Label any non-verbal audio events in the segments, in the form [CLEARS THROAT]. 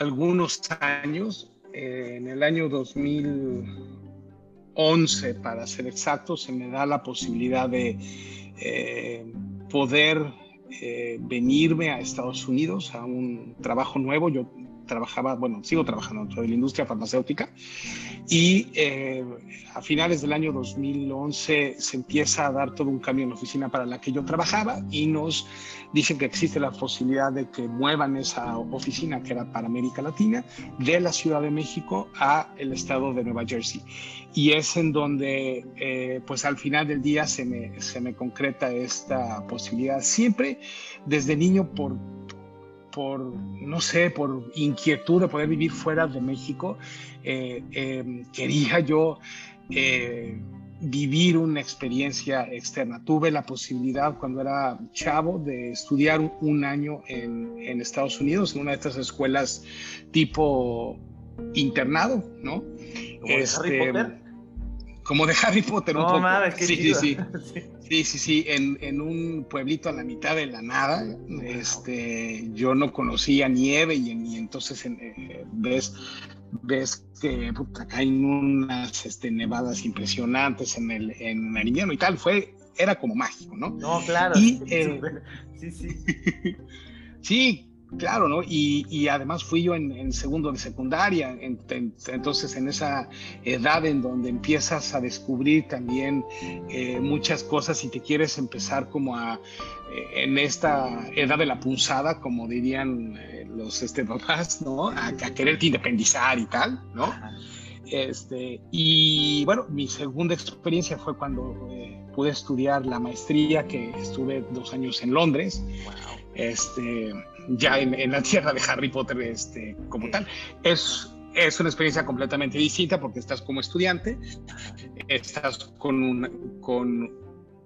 algunos años, eh, en el año 2011, para ser exacto, se me da la posibilidad de eh, poder eh, venirme a Estados Unidos a un trabajo nuevo. Yo trabajaba, bueno, sigo trabajando dentro de la industria farmacéutica y eh, a finales del año 2011 se empieza a dar todo un cambio en la oficina para la que yo trabajaba y nos dicen que existe la posibilidad de que muevan esa oficina que era para América Latina de la Ciudad de México a el estado de Nueva Jersey. Y es en donde, eh, pues al final del día se me, se me concreta esta posibilidad. Siempre desde niño por por, no sé, por inquietud de poder vivir fuera de México, eh, em, quería yo eh, vivir una experiencia externa. Tuve la posibilidad cuando era chavo de estudiar un, año en, en, Estados Unidos, en una de estas escuelas tipo internado, ¿no? Harry este, Potter? como de Harry Potter un poco. Mames, qué sí, sí, sí, [LAUGHS] sí, sí, sí, en, en, un pueblito a la mitad de la nada. Este, yo no conocía nieve y, y entonces eh, ves, ves que puta, caen unas este, nevadas impresionantes en el, en el invierno y tal. Fue, era como mágico, ¿no? No, claro. Y, eh, [LAUGHS] sí, sí. sí, Claro, ¿no? Y, además fui yo en, segundo de secundaria, entonces en esa edad en donde empiezas a descubrir también eh, muchas cosas y te quieres empezar como a, eh, en esta edad de la punzada, como dirían eh, los este, [LAUGHS] papás, ¿no? A, a, quererte independizar y tal, ¿no? Este, y bueno, mi segunda experiencia fue cuando pude estudiar la maestría, que estuve dos años en Londres. Este, ya en, la tierra de Harry Potter este, como tal. Es, es una experiencia completamente distinta porque estás como estudiante, estás con una, con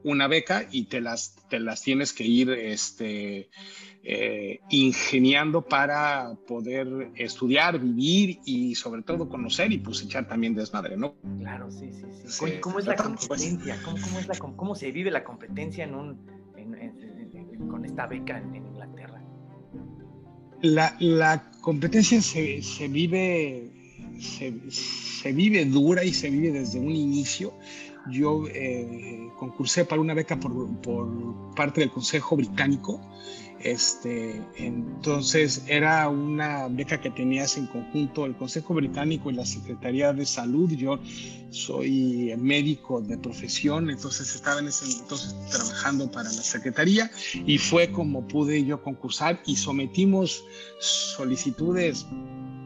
una beca y te las, te las tienes que ir este, eh, ingeniando para poder estudiar, vivir y sobre todo conocer y pues echar también desmadre, ¿no? Claro, sí, sí, sí. ¿Cómo, es la competencia? ¿Cómo, cómo, es la, ¿Cómo, se vive la competencia en un, con esta beca en Inglaterra? la, competencia se, vive, se, vive dura y se vive desde un inicio. Yo eh, concursé para una beca por, por parte del Consejo Británico este, entonces era una beca que tenías en conjunto el Consejo Británico y la Secretaría de Salud. Yo soy médico de profesión, entonces estaba en ese entonces trabajando para la Secretaría y fue como pude yo concursar y sometimos solicitudes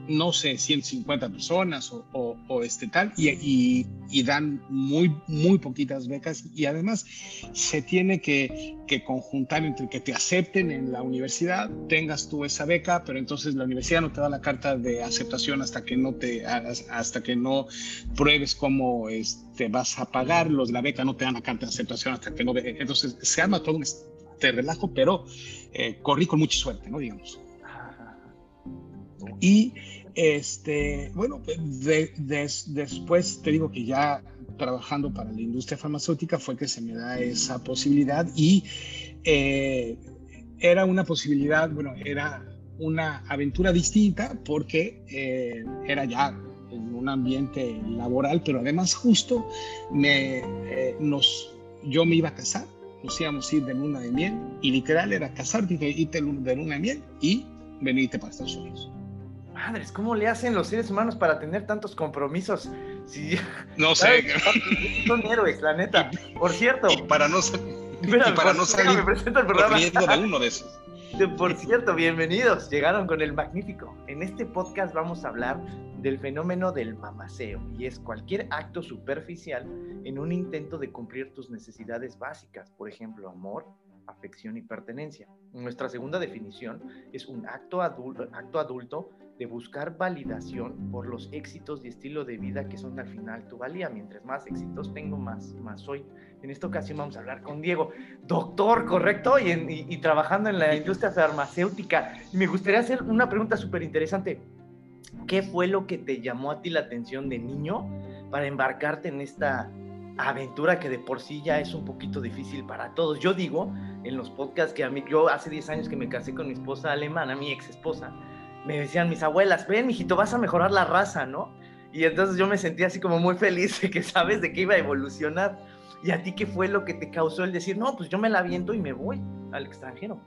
no sé, 150 personas o, este tal, y, y, dan muy, muy poquitas becas y además se tiene que, que, conjuntar entre que te acepten en la universidad, tengas tú esa beca, pero entonces la universidad no te da la carta de aceptación hasta que no te hasta que no pruebes cómo este, vas a pagar, los de la beca no te dan la carta de aceptación hasta que no, entonces se arma todo un este relajo, pero eh, corrí con mucha suerte, ¿no? Digamos. Y este, bueno, después te digo que ya trabajando para la industria farmacéutica fue que se me da esa posibilidad y eh, era una posibilidad, bueno, era una aventura distinta porque eh, era ya en un ambiente laboral, pero además justo me, eh, nos, yo me iba a casar, nos íbamos a ir de luna de miel y literal era casarte y irte de luna de miel y venirte para Estados Unidos madres, ¿cómo le hacen los seres humanos para tener tantos compromisos? no [LAUGHS] sé. Son héroes, la neta. [LAUGHS] Por cierto. Y para no, para no salir me presento el programa. de uno de esos. Por cierto, bienvenidos. Llegaron con el magnífico. En este podcast vamos a hablar del fenómeno del mamaceo y es cualquier acto superficial en un intento de cumplir tus necesidades básicas, por ejemplo, amor, afección y pertenencia. Nuestra segunda definición es un acto adulto, acto adulto de buscar validación por los éxitos y estilo de vida que son al final tu valía. Mientras más éxitos tengo, más, más soy. En esta ocasión vamos a hablar con Diego, doctor, ¿correcto? Y, y, trabajando en la industria farmacéutica. Y me gustaría hacer una pregunta súper interesante. ¿Qué fue lo que te llamó a ti la atención de niño para embarcarte en esta aventura que de por sí ya es un poquito difícil para todos? Yo digo en los podcasts que a mí, yo hace 10 años que me casé con mi esposa alemana, mi ex esposa, me decían mis abuelas, ven, mijito, vas a mejorar la raza, ¿no? Y entonces yo me sentía así como muy feliz de que sabes de que iba a evolucionar. ¿Y a ti qué fue lo que te causó el decir, no, pues yo me la viento y me voy al extranjero?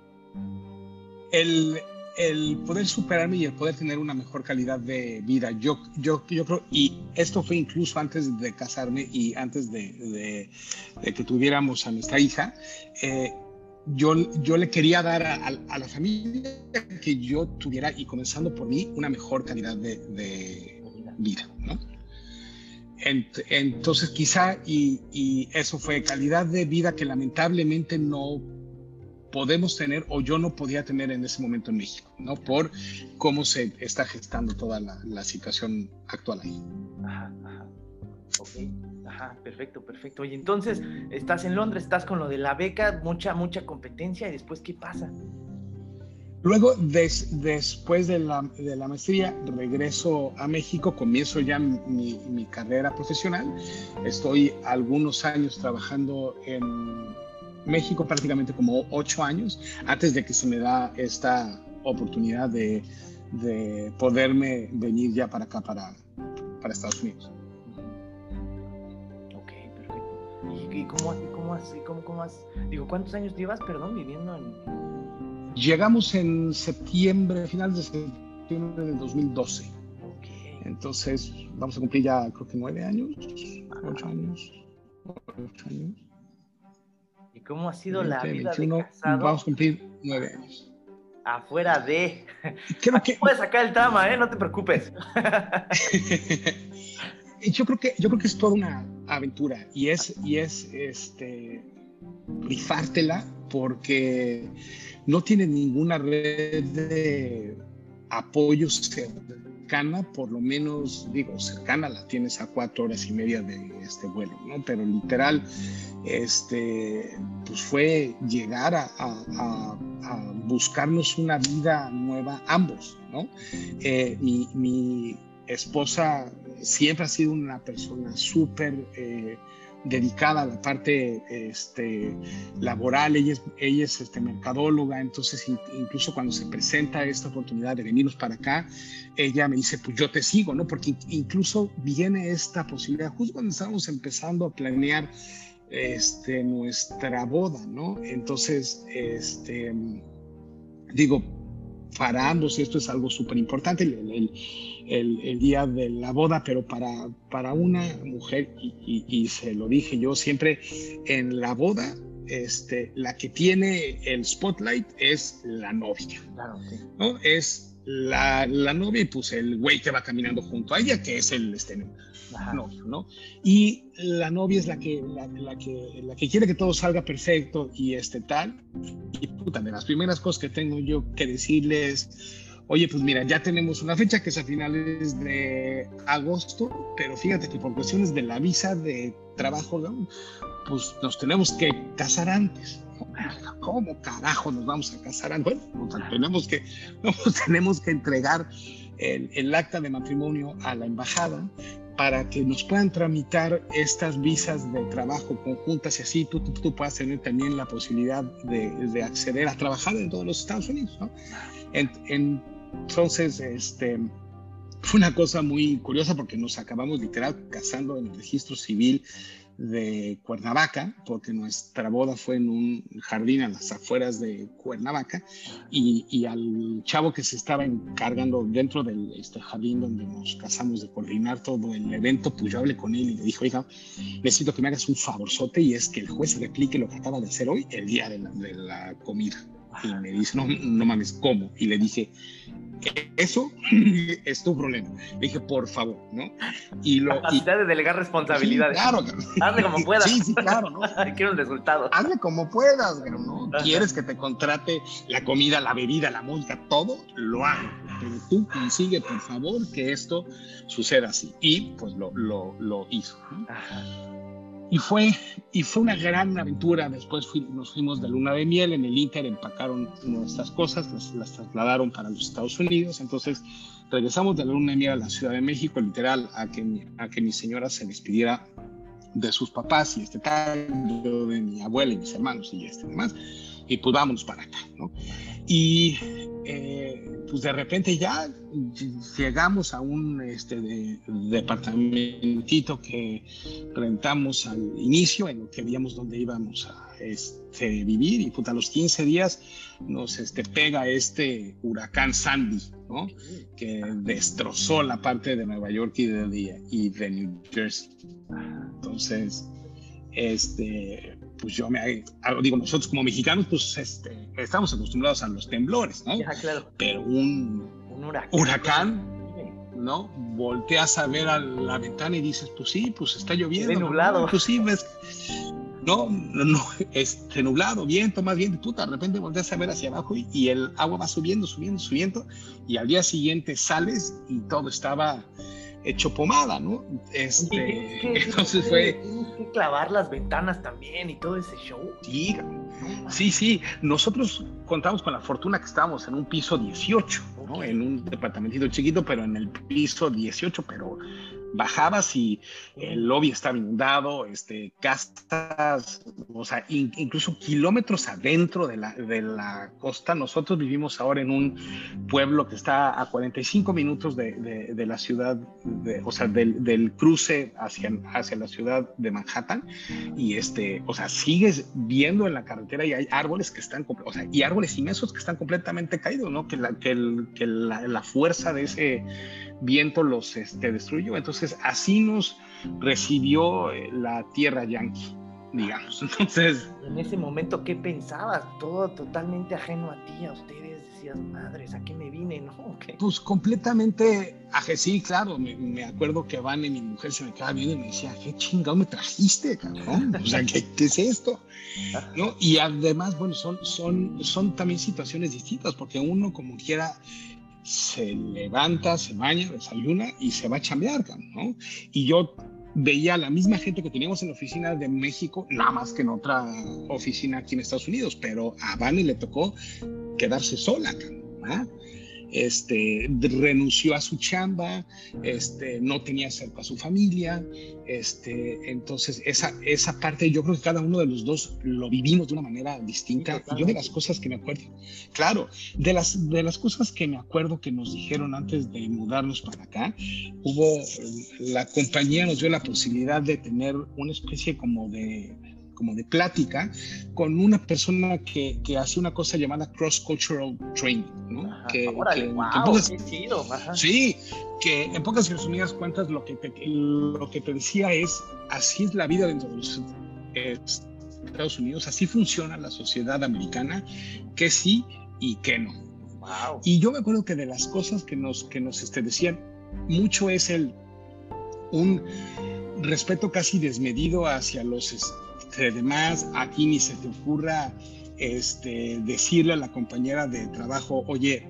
El, el poder superarme y el poder tener una mejor calidad de vida. Yo, yo, yo creo, y esto fue incluso antes de casarme y antes de, de, que tuviéramos a nuestra hija, eh, yo, yo le quería dar a, a, la familia que yo tuviera, y comenzando por mí, una mejor calidad de, de vida, ¿no? Entonces quizá, y, y eso fue calidad de vida que lamentablemente no podemos tener o yo no podía tener en ese momento en México, ¿no? Por cómo se está gestando toda la, la situación actual ahí. Ajá, ajá. Ok, ajá, perfecto, perfecto. Y entonces estás en Londres, estás con lo de la beca, mucha, mucha competencia, y después, ¿qué pasa? Luego, des, después de la, de la, maestría, regreso a México, comienzo ya mi, mi carrera profesional. Estoy algunos años trabajando en México prácticamente como ocho años antes de que se me da esta oportunidad de, de poderme venir ya para acá, para, para Estados Unidos. ¿Y, cómo, cómo, cómo, cómo has, digo, cuántos años llevas, perdón, viviendo en... Llegamos en septiembre, final de septiembre del 2012. Okay. Entonces, vamos a cumplir ya, creo que nueve años, ocho años, ocho años. ¿Y cómo ha sido la vida de casado? Vamos a cumplir nueve años. Afuera de. Creo [LAUGHS] que. Puedes sacar el trama, ¿eh? No te preocupes. [LAUGHS] yo creo que yo creo que es toda una aventura y es y es este rifártela porque no tiene ninguna red de apoyo cercana, por lo menos, digo, cercana la tienes a cuatro horas y media de este vuelo, ¿no? Pero literal, este, pues fue llegar a, a, a buscarnos una vida nueva ambos, ¿no? Eh, mi, mi, esposa siempre ha sido una persona súper... Eh, dedicada a la parte este, laboral, ella es, ella es este, mercadóloga, entonces incluso cuando se presenta esta oportunidad de venirnos para acá, ella me dice, pues yo te sigo, ¿no? Porque incluso viene esta posibilidad, justo cuando estábamos empezando a planear este, nuestra boda, ¿no? Entonces, este, digo, para ambos esto es algo súper importante, el, el, día de la boda, pero para, para una mujer, y, y, se lo dije yo siempre, en la boda, este, la que tiene el spotlight es la novia, claro, sí. ¿no? Es la, la, novia y pues el güey que va caminando junto a ella, que es el este, novio, ¿no? Y la novia es la que, la, la, que, la que quiere que todo salga perfecto y este tal. Y puta, de las primeras cosas que tengo yo que decirles, oye, pues mira, ya tenemos una fecha que es a finales de agosto, pero fíjate que por cuestiones de la visa de trabajo, ¿no? pues nos tenemos que casar antes. ¿Cómo carajo nos vamos a casar antes? Bueno, pues, tenemos que, [LAUGHS] tenemos que entregar el, el, acta de matrimonio a la embajada para que nos puedan tramitar estas visas de trabajo conjuntas y así tú, tú, tú puedas tener también la posibilidad de, de, acceder a trabajar en todos los Estados Unidos. ¿no? En, en, entonces, este, fue una cosa muy curiosa porque nos acabamos literal casando en el registro civil de Cuernavaca, porque nuestra boda fue en un jardín a las afueras de Cuernavaca, y, al chavo que se estaba encargando dentro del este jardín donde nos casamos de coordinar todo el evento, pues yo hablé con él y le dije, oiga, necesito que me hagas un favorzote y es que el juez replique lo que acaba de hacer hoy el día de la comida. Y me dice, no, no mames, ¿cómo? Y le dije, eso [CLEARS THROAT] es tu problema. Le dije, por favor, ¿no? Y lo, Capacidad de delegar responsabilidades. Sí, claro. Hazle como [LAUGHS] puedas. Sí, sí, claro, ¿no? [LAUGHS] Quiero el resultado. Hazle como puedas, no. Quieres que te contrate la comida, la bebida, la música, todo, lo hago. Pero tú consigue, por favor, que esto suceda así. Y pues lo, lo, lo hizo. ¿no? Ajá. Y fue, y fue una gran aventura. Después fui, nos fuimos de luna de miel. En el Inter empacaron nuestras cosas, las, las, trasladaron para los Estados Unidos. Entonces regresamos de la luna de miel a la Ciudad de México, literal, a que, a que mi señora se despidiera de sus papás y este tal, de mi abuela y mis hermanos y este demás. Y pues vámonos para acá, ¿no? Y eh, pues de repente ya llegamos a un este, departamentito que rentamos al inicio, en lo que veíamos dónde íbamos a este, vivir, y pues a los 15 días nos este, pega este huracán Sandy, ¿no? que destrozó la parte de Nueva York y de, y de New Jersey. Entonces, este, pues yo me digo, nosotros como mexicanos, pues este, estamos acostumbrados a los temblores, ¿no? claro. Pero un, huracán, ¿no? Volteas a ver a la ventana y dices, pues sí, pues está lloviendo. nublado. Pues sí, ves. No, no, no, este nublado, viento, más bien, puta, de repente volteas a ver hacia abajo y, y, el agua va subiendo, subiendo, subiendo, y al día siguiente sales y todo estaba hecho pomada, ¿no? Este, entonces fue... Tienes que clavar las ventanas también y todo ese show. Sí, sí, sí. Nosotros contamos con la fortuna que estábamos en un piso 18, ¿no? En un departamentito chiquito, pero en el piso 18, pero bajabas y el lobby estaba inundado, este, casas, o sea, incluso kilómetros adentro de la, de la costa. Nosotros vivimos ahora en un pueblo que está a 45 minutos de, de, la ciudad, o sea, del, del, cruce hacia, hacia la ciudad de Manhattan. Y este, o sea, sigues viendo en la carretera y hay árboles que están, o sea, y árboles inmensos que están completamente caídos, ¿no? Que la, que, el, que la, la fuerza de ese viento los este, destruyó. Entonces, así nos recibió eh, la tierra yanqui, digamos. [LAUGHS] Entonces. En ese momento, ¿qué pensabas? Todo totalmente ajeno a ti, a ustedes. Decías, madres, ¿a qué me vine? ¿No? [LAUGHS] Pues completamente ajeno. Sí, claro. Me, acuerdo que Van y mi mujer se me quedaba viendo y me decía, ¿qué chingado me trajiste, cabrón? O sea, ¿qué, es esto? ¿No? Y además, bueno, son, son, son también situaciones distintas, porque uno, como quiera, se levanta, se baña, desayuna y se va a chambear, ¿no? Y yo veía a la misma gente que teníamos en la oficina de México, nada más que en otra oficina aquí en Estados Unidos, pero a Vani le tocó quedarse sola, ¿no? Este, renunció a su chamba, este, no tenía cerca a su familia, este, entonces esa, esa parte yo creo que cada uno de los dos lo vivimos de una manera distinta. yo de las cosas que me acuerdo, claro, de las, de las cosas que me acuerdo que nos dijeron antes de mudarnos para acá, hubo, la compañía nos dio la posibilidad de tener una especie como de como de plática con una persona que, que hace una cosa llamada cross-cultural training, ¿no? que, en pocas, Sí, que en pocas y resumidas cuentas lo que, te, lo que te decía es, así es la vida dentro de los Estados Unidos, así funciona la sociedad americana, que sí y que no. Y yo me acuerdo que de las cosas que nos, que nos este, decían, mucho es el un respeto casi desmedido hacia los Además, aquí ni se te ocurra este, decirle a la compañera de trabajo, oye,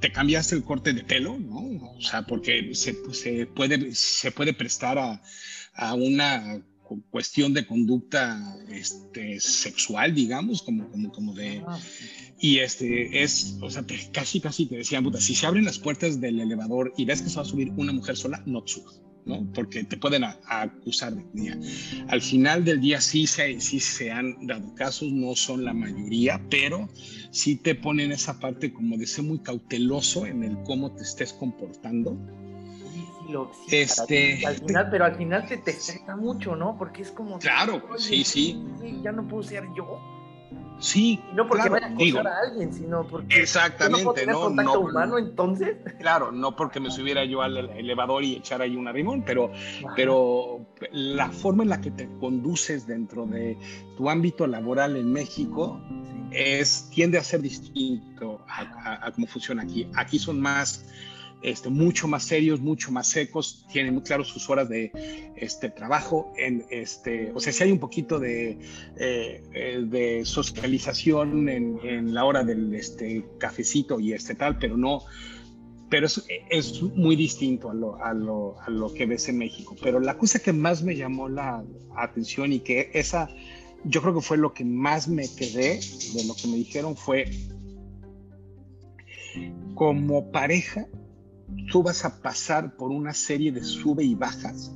te cambiaste el corte de pelo, ¿no? O sea, porque se, se puede, se puede prestar a, a, una cuestión de conducta este, sexual, digamos, como, como, como de... Ah, y este es, o sea, casi, casi te decían, puta, si se abren las puertas del elevador y ves que se va a subir una mujer sola, no subas. ¿No? Porque te pueden acusar de día. Al final del día sí se, sí se han dado casos, no son la mayoría, pero sí te ponen esa parte como de ser muy cauteloso en el cómo te estés comportando. este, al final, pero al final te, te mucho, ¿no? Porque es como... Claro, sí, sí. Ya no puedo ser yo. Sí, no porque vaya a acosar a alguien, sino porque exactamente, no, tener contacto humano entonces. Claro, no porque me subiera yo al elevador y echara ahí un rimón, pero, pero la forma en la que te conduces dentro de tu ámbito laboral en México es tiende a ser distinto a cómo funciona aquí. Aquí son más este, mucho más serios, mucho más secos, tienen muy claro sus horas de este, trabajo. Este, o sea, si hay un poquito de, eh, eh, de socialización en, en, la hora del este, cafecito y este tal, pero no, pero es, es muy distinto a lo, a, lo, a lo, que ves en México. Pero la cosa que más me llamó la atención y que esa, yo creo que fue lo que más me quedé de lo que me dijeron fue como pareja tú vas a pasar por una serie de sube y bajas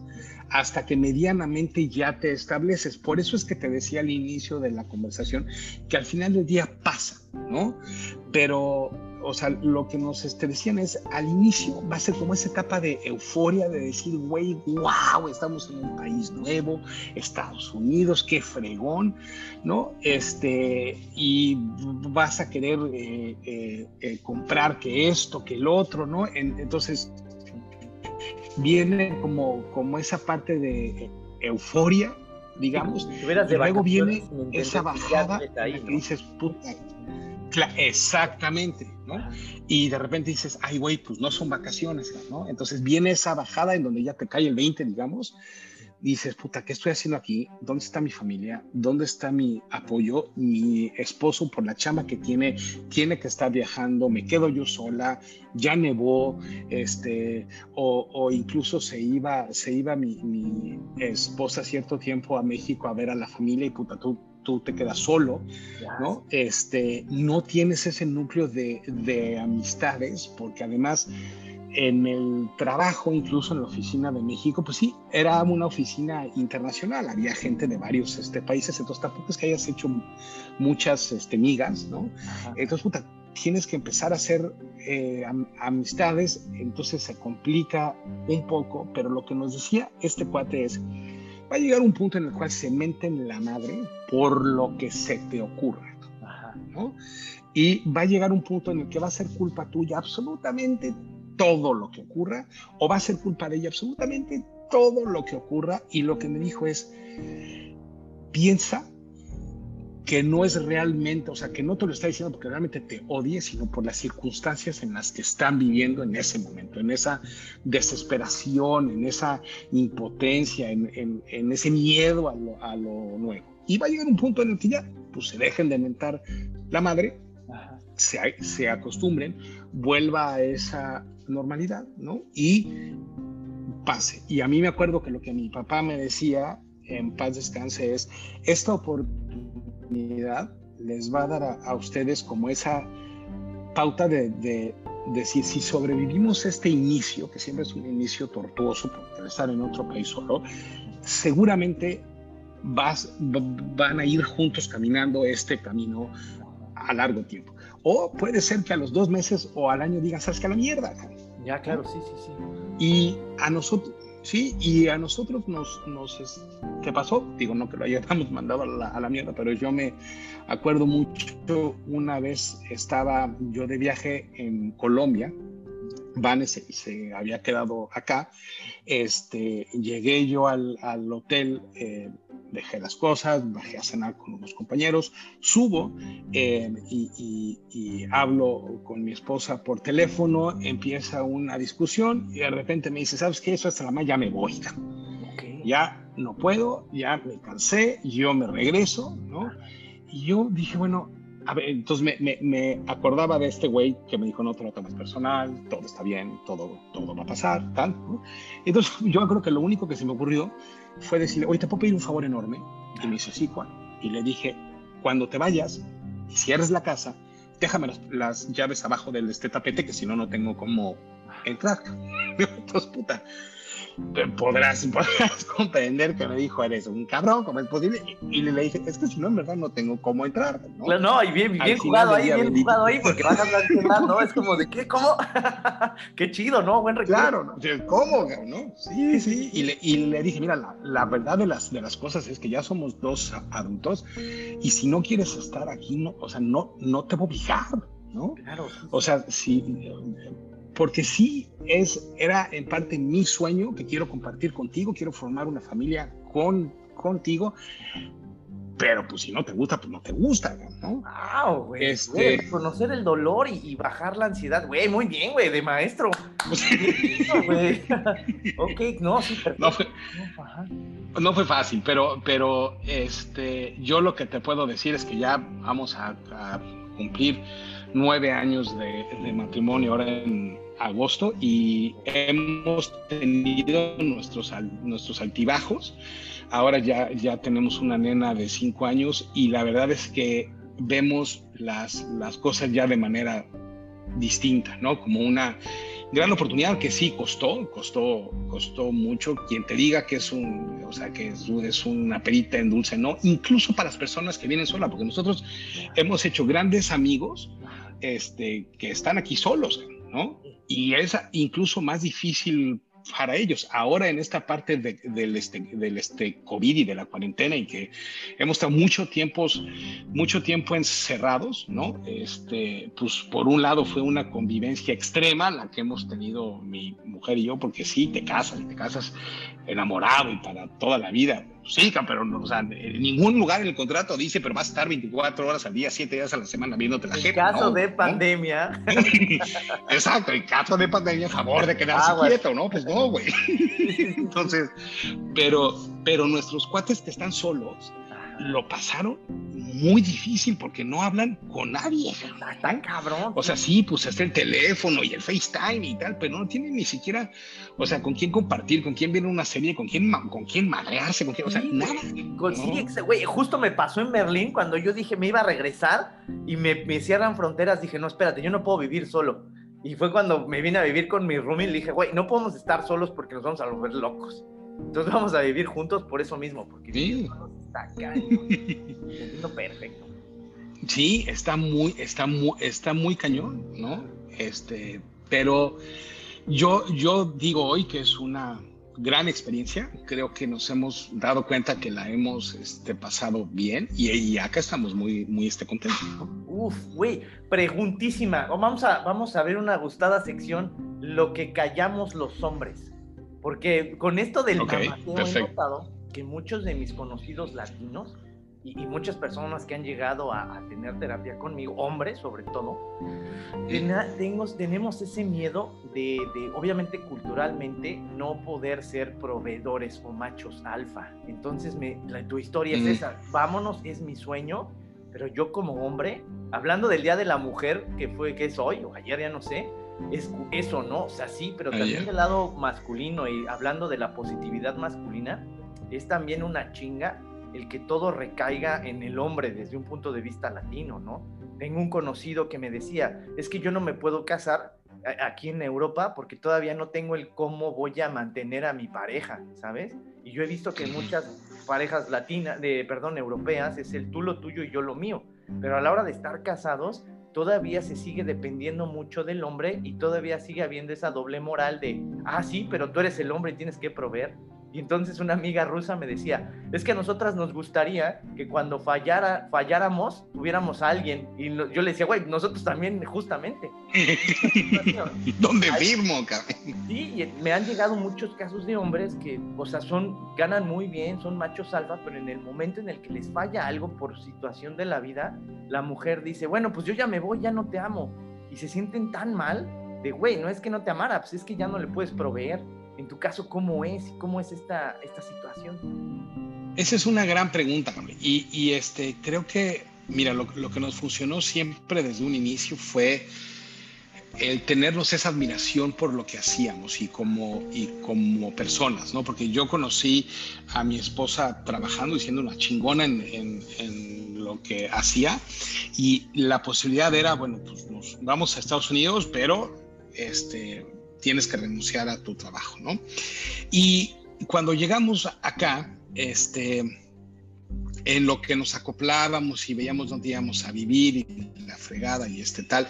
hasta que medianamente ya te estableces. Por eso es que te decía al inicio de la conversación que al final del día pasa, ¿no? Pero, o sea, lo que nos este, decían es, al inicio va a ser como esa etapa de euforia, de decir, güey, wow, estamos en un país nuevo, Estados Unidos, qué fregón, ¿no? Este, y vas a querer eh, eh, eh, comprar que esto, que el otro, ¿no? entonces, viene como, como esa parte de euforia, digamos, y luego viene esa bajada ahí, que dices, puta, exactamente, ¿no? Y de repente dices, ay, güey, pues no son vacaciones, ¿no? Entonces viene esa bajada en donde ya te cae el 20, digamos, dices, puta, ¿qué estoy haciendo aquí? ¿Dónde está mi familia? ¿Dónde está mi apoyo? Mi esposo por la chama que tiene, tiene que estar viajando, me quedo yo sola, ya nevó, este, o, incluso se iba, se iba mi, mi, esposa cierto tiempo a México a ver a la familia y puta, tú, tú te quedas solo, ¿no? Este, no tienes ese núcleo de, de amistades, porque además en el trabajo, incluso en la oficina de México, pues sí, era una oficina internacional, había gente de varios este, países, entonces tampoco es que hayas hecho muchas este, migas, ¿no? Entonces, puta, tienes que empezar a hacer eh, amistades, entonces se complica un poco, pero lo que nos decía este cuate es, va a llegar un punto en el cual se menten la madre por lo que se te ocurra, ¿no? Y va a llegar un punto en el que va a ser culpa tuya absolutamente todo lo que ocurra o va a ser culpa de ella absolutamente todo lo que ocurra y lo que me dijo es piensa que no es realmente, o sea, que no te lo está diciendo porque realmente te odie, sino por las circunstancias en las que están viviendo en ese momento, en esa desesperación, en esa impotencia, en, ese miedo a lo, a lo, nuevo. Y va a llegar un punto en el que ya, pues se dejen de mentar la madre, se, se acostumbren, vuelva a esa normalidad, ¿no? Y pase. Y a mí me acuerdo que lo que mi papá me decía, en paz descanse, es, esta oportunidad les va a dar a, ustedes como esa pauta de, decir, si sobrevivimos este inicio, que siempre es un inicio tortuoso por estar en otro país solo, seguramente vas, van a ir juntos caminando este camino a largo tiempo. O puede ser que a los dos meses o al año digas, ¿sabes qué? A la mierda. Ya, claro, sí, sí, sí. Y a nosotros, sí, y a nosotros nos, nos ¿qué pasó? Digo, no que lo hayamos [LAUGHS] mandado a la, a la mierda, pero yo me acuerdo mucho, una vez estaba yo de viaje en Colombia, Vanes se, se, había quedado acá. Este, llegué yo al, al hotel, eh, dejé las cosas, bajé a cenar con unos compañeros, subo eh, y, y, hablo con mi esposa por teléfono, empieza una discusión y de repente me dice, ¿sabes qué? Eso hasta la mañana ya me voy. Ya no puedo, ya me cansé, yo me regreso, ¿no? Y yo dije, bueno, entonces me, acordaba de este güey que me dijo, no te lo tomes personal, todo está bien, todo, todo va a pasar, tal. Entonces yo creo que lo único que se me ocurrió fue decirle, oye, ¿te puedo pedir un favor enorme? Y me dice, sí, Juan. Y le dije, cuando te vayas cierres la casa, déjame las, llaves abajo de este tapete, que si no, no tengo cómo entrar. [LAUGHS] Entonces, puta, podrás, [LAUGHS] podrás comprender que me dijo, eres un cabrón, ¿cómo es posible? Y, le dije, es que si no, en verdad no tengo cómo entrar. No, no y bien, bien jugado ahí, bien jugado ahí, porque vas a hablar ¿no? Es como de, ¿qué? ¿Cómo? [LAUGHS] qué chido, ¿no? Buen recuerdo. Claro, ¿cómo? ¿no? Sí, sí. Y le, y le dije, mira, la, la, verdad de las, de las cosas es que ya somos dos adultos y si no quieres estar aquí, no, o sea, no, no te voy a obligar, ¿no? Claro. O sea, si porque sí es, era en parte mi sueño que quiero compartir contigo, quiero formar una familia con, contigo, pero pues si no te gusta, pues no te gusta, ¿no? Wow, güey. Este... conocer el dolor y, bajar la ansiedad, güey, muy bien, güey, de maestro. güey. ok, no, sí, No fue, no fue fácil, pero, pero este, yo lo que te puedo decir es que ya vamos a, cumplir nueve años de, de matrimonio ahora en, agosto y hemos tenido nuestros, nuestros altibajos. Ahora ya, ya tenemos una nena de cinco años y la verdad es que vemos las, las cosas ya de manera distinta, ¿no? Como una gran oportunidad que sí costó, costó, costó mucho. Quien te diga que es un, o sea, que es, es una perita en dulce, no, incluso para las personas que vienen sola, porque nosotros hemos hecho grandes amigos este, que están aquí solos, ¿no? Y es incluso más difícil para ellos. Ahora en esta parte del, este, del este COVID y de la cuarentena y que hemos estado mucho tiempo, mucho tiempo encerrados, ¿no? Este, pues por un lado fue una convivencia extrema la que hemos tenido mi mujer y yo, porque sí, te casas, te casas enamorado y para toda la vida. Sí, pero no, o sea, en ningún lugar en el contrato dice, pero vas a estar 24 horas al día, 7 días a la semana viéndote la gente. En caso de pandemia. [LAUGHS] Exacto, en caso de pandemia, a favor de quedarse quieto, ¿no? Pues no, güey. [LAUGHS] Entonces, pero, pero nuestros cuates que están solos, lo pasaron muy difícil porque no hablan con nadie. Tan cabrón. O sea, sí, pues está el teléfono y el FaceTime y tal, pero no tienen ni siquiera, o sea, con quién compartir, con quién ver una serie, con quién, con quién madrearse, con quién, o sea, nada. Sí, güey, justo me pasó en Berlín cuando yo dije me iba a regresar y me, me cierran fronteras, dije, no, espérate, yo no puedo vivir solo. Y fue cuando me vine a vivir con mi roomie y le dije, güey, no podemos estar solos porque nos vamos a volver locos. Entonces vamos a vivir juntos por eso mismo, porque sí. Está cañón. perfecto. Sí, está muy, está muy, está muy cañón, ¿no? Este, pero yo, yo digo hoy que es una gran experiencia. Creo que nos hemos dado cuenta que la hemos este, pasado bien y, acá estamos muy, muy este, contentos. Uf, güey, preguntísima. Vamos a, vamos a ver una gustada sección, lo que callamos los hombres. Porque con esto del okay, he notado que muchos de mis conocidos latinos y, muchas personas que han llegado a, tener terapia conmigo, hombres sobre todo, tenemos ese miedo de, obviamente culturalmente, no poder ser proveedores o machos alfa. Entonces, me, tu historia es esa, vámonos, es mi sueño, pero yo como hombre, hablando del Día de la Mujer, que fue, que es hoy o ayer, ya no sé, es eso, ¿no? O sea, sí, pero también del lado masculino y hablando de la positividad masculina, es también una chinga el que todo recaiga en el hombre desde un punto de vista latino, ¿no? Tengo un conocido que me decía, es que yo no me puedo casar aquí en Europa porque todavía no tengo el cómo voy a mantener a mi pareja, ¿sabes? Y yo he visto que muchas parejas latinas, de, perdón, europeas, es el tú lo tuyo y yo lo mío. Pero a la hora de estar casados, todavía se sigue dependiendo mucho del hombre y todavía sigue habiendo esa doble moral de, ah, sí, pero tú eres el hombre y tienes que proveer. Y entonces una amiga rusa me decía, es que a nosotras nos gustaría que cuando fallara, falláramos, tuviéramos a alguien. Y yo le decía, güey, nosotros también, justamente. [LAUGHS] ¿Dónde firmo, Sí, me han llegado muchos casos de hombres que, o sea, son, ganan muy bien, son machos alfa, pero en el momento en el que les falla algo por situación de la vida, la mujer dice, bueno, pues yo ya me voy, ya no te amo. Y se sienten tan mal de, güey, no es que no te amara, pues es que ya no le puedes proveer en tu caso, ¿cómo es? ¿Cómo es esta, esta situación? Esa es una gran pregunta, y, y este, creo que, mira, lo, lo, que nos funcionó siempre desde un inicio fue el tenernos esa admiración por lo que hacíamos y como, y como personas, ¿no? Porque yo conocí a mi esposa trabajando y siendo una chingona en, en, en lo que hacía y la posibilidad era, bueno, pues nos vamos a Estados Unidos, pero este, tienes que renunciar a tu trabajo, ¿no? Y cuando llegamos acá, este, en lo que nos acoplábamos y veíamos dónde íbamos a vivir y la fregada y este tal,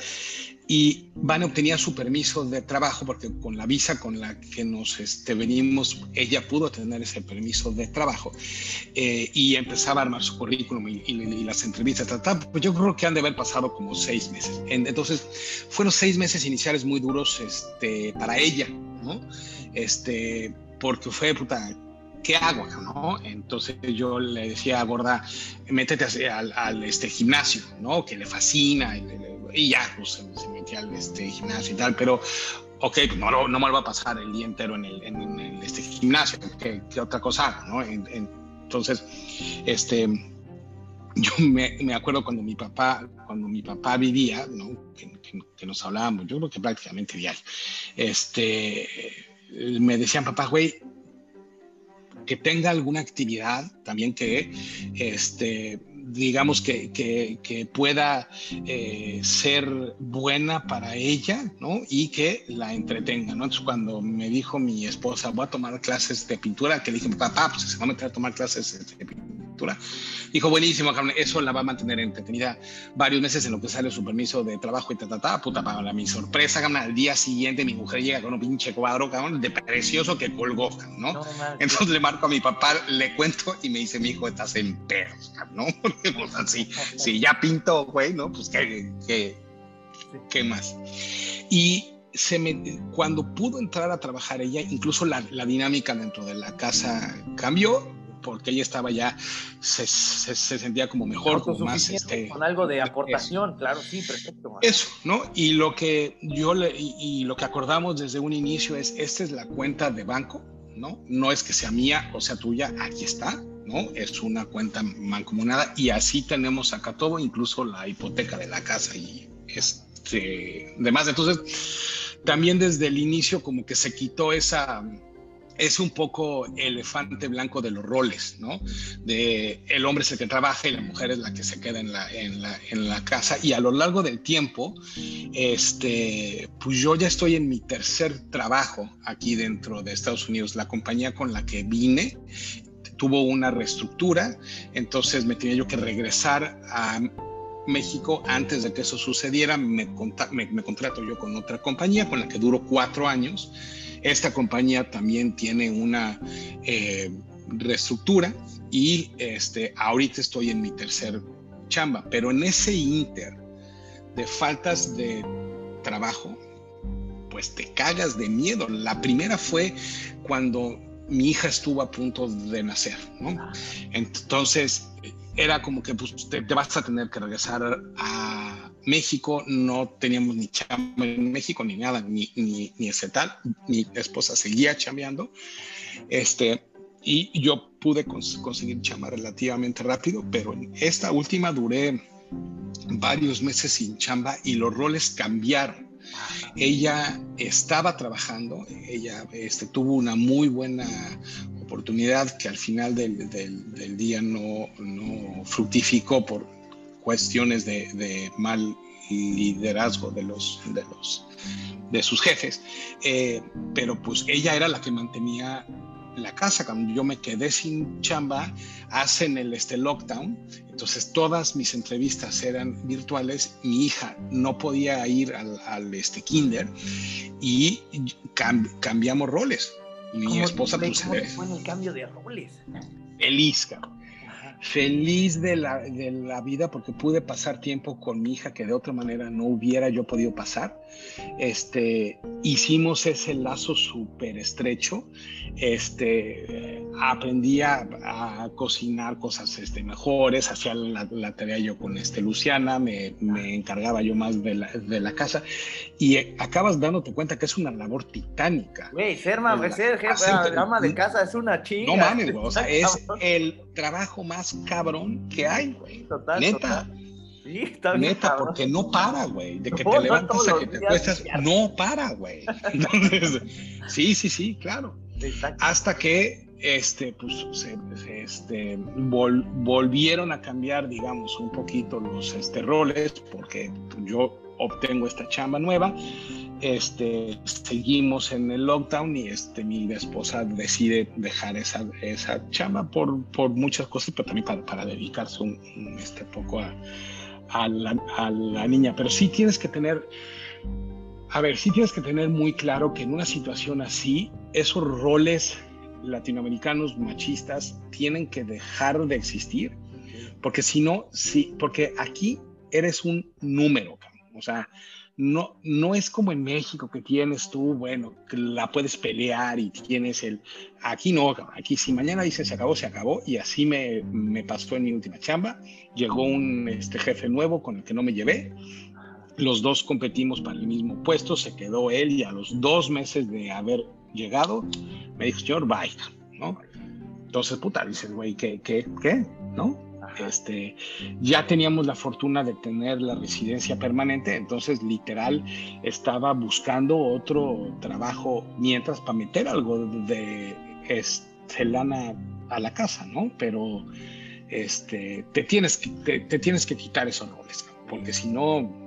y Vane obtenía su permiso de trabajo porque con la visa con la que nos este, venimos, ella pudo tener ese permiso de trabajo eh, y empezaba a armar su currículum y, las entrevistas. pues yo creo que han de haber pasado como seis meses. Entonces, fueron seis meses iniciales muy duros este, para ella, ¿no? Este, porque fue, puta, ¿qué hago ¿no? Entonces yo le decía a Gorda, métete al, al este, gimnasio, ¿no? Que le fascina, y, ya, pues se, metía al este, gimnasio y tal, pero, ok, pues no, no me va a pasar el día entero en el, en, este gimnasio, ¿qué, otra cosa hago, no? entonces, este, yo me, me, acuerdo cuando mi papá, cuando mi papá vivía, ¿no? Que, que, nos hablábamos, yo creo que prácticamente diario, este, me decían, papá, güey, que tenga alguna actividad también que, este, digamos, que, que, pueda eh, ser buena para ella, ¿no? Y que la entretenga, ¿no? Entonces, cuando me dijo mi esposa, voy a tomar clases de pintura, que le dije, papá, pues se va a meter a tomar clases de pintura Dijo, buenísimo, eso la va a mantener entretenida varios meses en lo que sale su permiso de trabajo y ta, ta, ta, puta, para mi sorpresa, cabrón, al día siguiente mi mujer llega con un pinche cuadro, cabrón, de precioso que colgó, ¿no? Entonces le marco a mi papá, le cuento y me dice, mi hijo, estás en perros, ¿no? [LAUGHS] pues así, si ya pintó, güey, ¿no? Pues qué, qué, qué más. Y se me, cuando pudo entrar a trabajar ella, incluso la, la dinámica dentro de la casa cambió porque ella estaba ya, se, se, sentía como mejor, como más... Este, con algo de aportación, claro, sí, perfecto. Eso, ¿no? Y lo que yo le, y, lo que acordamos desde un inicio es, esta es la cuenta de banco, ¿no? No es que sea mía o sea tuya, aquí está, ¿no? Es una cuenta mancomunada y así tenemos acá todo, incluso la hipoteca de la casa y este, demás. Entonces, también desde el inicio como que se quitó esa, es un poco elefante blanco de los roles, ¿no? De el hombre es el que trabaja y la mujer es la que se queda en la, en la, en la casa. Y a lo largo del tiempo, este, pues yo ya estoy en mi tercer trabajo aquí dentro de Estados Unidos. La compañía con la que vine tuvo una reestructura, entonces me tenía yo que regresar a México, antes de que eso sucediera, me, me, contrato yo con otra compañía con la que duro cuatro años. Esta compañía también tiene una eh, reestructura y este, ahorita estoy en mi tercer chamba, pero en ese inter de faltas de trabajo, pues te cagas de miedo. La primera fue cuando mi hija estuvo a punto de nacer, ¿no? Ah. Entonces, era como que pues, te, vas a tener que regresar a México, no teníamos ni chamba en México ni nada, ni, ni, ni ese tal, mi esposa seguía chambeando, este, y yo pude conseguir chamba relativamente rápido, pero en esta última duré varios meses sin chamba y los roles cambiaron. Ella estaba trabajando, ella este, tuvo una muy buena oportunidad que al final del, del, día no, no, fructificó por cuestiones de, de, mal liderazgo de los de los de sus jefes eh, pero pues ella era la que mantenía la casa. Cuando yo me quedé sin chamba hacen el este lockdown. Entonces todas mis entrevistas eran virtuales. Mi hija no podía ir al, al este kinder y cambiamos roles. Mi esposa pues fue el cambio de roles? Feliz, Feliz de la, de la vida porque pude pasar tiempo con mi hija que de otra manera no hubiera yo podido pasar. Este, hicimos ese lazo súper estrecho. Este, aprendí a, cocinar cosas este, mejores, hacía la, la, tarea yo con este, Luciana, me, me encargaba yo más de la, de la, casa y acabas dándote cuenta que es una labor titánica. Güey, ser, ser jefe, ama de casa es una chinga. No mames, güey, o sea, [LAUGHS] es el trabajo más cabrón que hay, güey. Total, Neta. Sí, está bien, Neta, porque no para, güey. De que te levantas a que te cuestas, no para, güey. [LAUGHS] sí, sí, sí, claro. Hasta que este, pues, se, este, volvieron a cambiar, digamos, un poquito los este, roles, porque yo obtengo esta chamba nueva. Este, seguimos en el lockdown y este, mi esposa decide dejar esa, esa chamba por, por muchas cosas, pero también para, para dedicarse un, este, poco a, a, la, a la niña. Pero sí tienes que tener, a ver, sí tienes que tener muy claro que en una situación así, esos roles latinoamericanos machistas tienen que dejar de existir, porque si no, sí, porque aquí eres un número, o sea, no, no es como en México que tienes tú, bueno, que la puedes pelear y tienes el... Aquí no, aquí si mañana dices se acabó, se acabó, y así me, me pasó en mi última chamba, llegó un este, jefe nuevo con el que no me llevé, los dos competimos para el mismo puesto, se quedó él y a los dos meses de haber llegado, me dijo, señor, bye, ¿no? Entonces, puta, dices, güey, ¿qué, qué, qué? ¿No? Este, ya teníamos la fortuna de tener la residencia permanente, entonces literal estaba buscando otro trabajo mientras para meter algo de este, lana a la casa, ¿no? Pero este, te, tienes que, te, tienes que quitar esos roles, porque si no,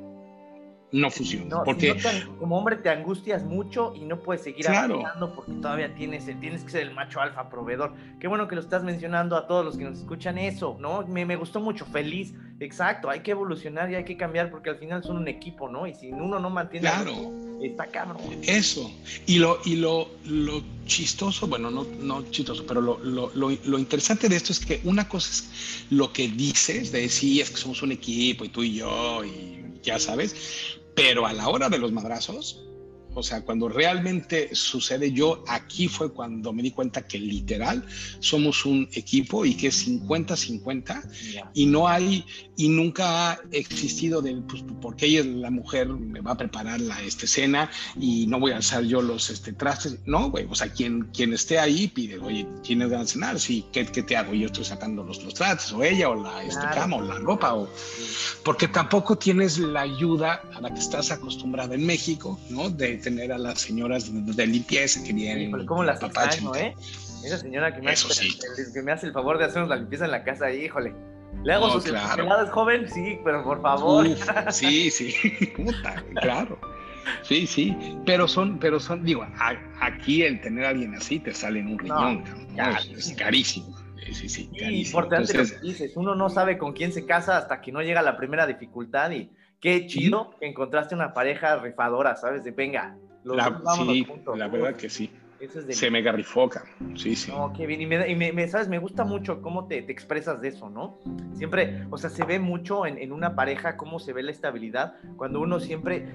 no funciona. porque como hombre te angustias mucho y no puedes seguir avanzando porque todavía tienes, tienes que ser el macho alfa proveedor. Qué bueno que lo estás mencionando a todos los que nos escuchan eso, ¿no? Me, me gustó mucho, feliz. Exacto, hay que evolucionar y hay que cambiar porque al final son un equipo, ¿no? Y si uno no mantiene... Claro. Está cabrón. Eso. Y lo, y lo, lo chistoso, bueno, no, no chistoso, pero lo, lo, lo, interesante de esto es que una cosa es lo que dices, de decir, es que somos un equipo y tú y yo y ya sabes, pero a la hora de los madrazos, o sea, cuando realmente sucede, yo aquí fue cuando me di cuenta que literal somos un equipo y que es 50-50 y no hay, y nunca ha existido del, pues, porque ella, la mujer, me va a preparar la este, cena y no voy a alzar yo los este, trastes. No, güey, o sea, quien, quien esté ahí pide, oye, ¿tienes ganas de cenar? Sí, ¿qué, ¿qué, te hago? Yo estoy sacando los, los trastes, o ella, o la este, cama, o la ropa, o, porque tampoco tienes la ayuda a la que estás acostumbrada en México, ¿no? De tener a las señoras de, limpieza que vienen. ¿Cómo las extraño, eh? Esa señora que me, hace, el, que me hace el favor de hacernos la limpieza en la casa, híjole. ¿Le hago sus claro. joven? Sí, pero por favor. sí, sí, [LAUGHS] claro. Sí, sí, pero son, pero son, digo, aquí el tener a alguien así te sale en un riñón, es, carísimo. Sí, sí, carísimo. Importante lo que dices, uno no sabe con quién se casa hasta que no llega la primera dificultad y qué chido que encontraste una pareja rifadora, ¿sabes? De venga, la, sí, la verdad que sí. Se me garrifoca, sí, sí. No, qué bien. Y, me, ¿sabes? Me gusta mucho cómo te, te, expresas de eso, ¿no? Siempre, o sea, se ve mucho en, en, una pareja cómo se ve la estabilidad cuando uno siempre,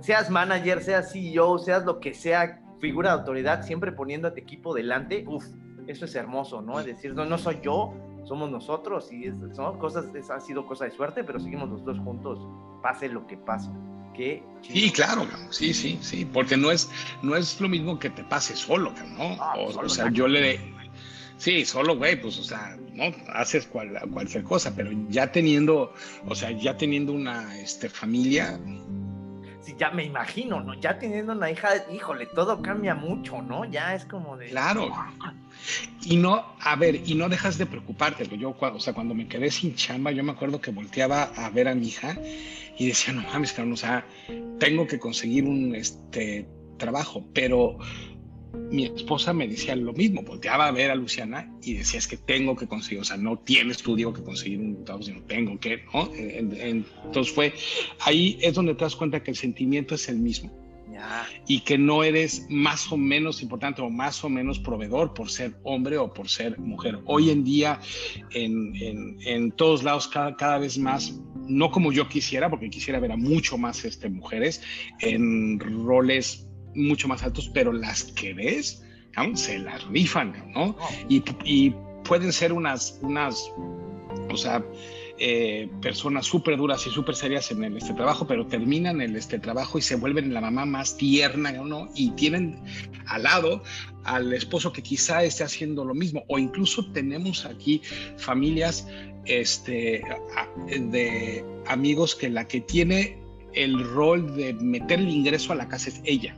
seas manager, seas CEO, seas lo que sea, figura de autoridad, siempre poniendo a tu equipo delante, uf, eso es hermoso, ¿no? Es decir, no, no soy yo, somos nosotros y es, son cosas, ha sido cosa de suerte, pero seguimos los dos juntos, pase lo que pase. Sí, claro, sí, sí, sí, porque no es, no es lo mismo que te pase solo, ¿no? Ah, o, sea, yo le... Sí, solo, güey, pues, o sea, ¿no? Haces cual, cualquier cosa, pero ya teniendo, o sea, ya teniendo una este, familia, Sí, ya me imagino, ¿no? Ya teniendo una hija, híjole, todo cambia mucho, ¿no? Ya es como de. Claro. Y no, a ver, y no dejas de preocuparte. Yo, o sea, cuando me quedé sin chamba, yo me acuerdo que volteaba a ver a mi hija y decía, no mames, cabrón, o sea, tengo que conseguir un este, trabajo, pero mi esposa me decía lo mismo, volteaba a ver a Luciana y decía, es que tengo que conseguir, o sea, no tiene estudio que conseguir un trabajo, sino tengo que, ¿no? Entonces fue, ahí es donde te das cuenta que el sentimiento es el mismo. Y que no eres más o menos importante o más o menos proveedor por ser hombre o por ser mujer. Hoy en día, en, en, en todos lados, cada, cada vez más no como yo quisiera, porque quisiera ver a mucho más este, mujeres en roles mucho más altos, pero las que ves, se las rifan, ¿no? Y, y pueden ser unas, unas, o sea, eh, personas súper duras y súper serias en el, este trabajo, pero terminan el este trabajo y se vuelven la mamá más tierna, ¿no? Y tienen al lado al esposo que quizá esté haciendo lo mismo, o incluso tenemos aquí familias este, de amigos que la que tiene el rol de meter el ingreso a la casa es ella.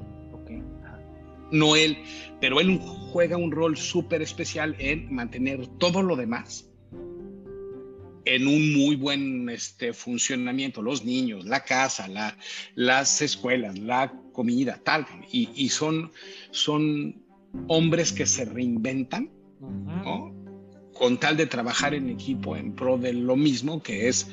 No él, pero él juega un rol súper especial en mantener todo lo demás en un muy buen este, funcionamiento, los niños, la casa, la, las escuelas, la comida, tal, y, y, son, son hombres que se reinventan, ¿no? con tal de trabajar en equipo en pro de lo mismo que es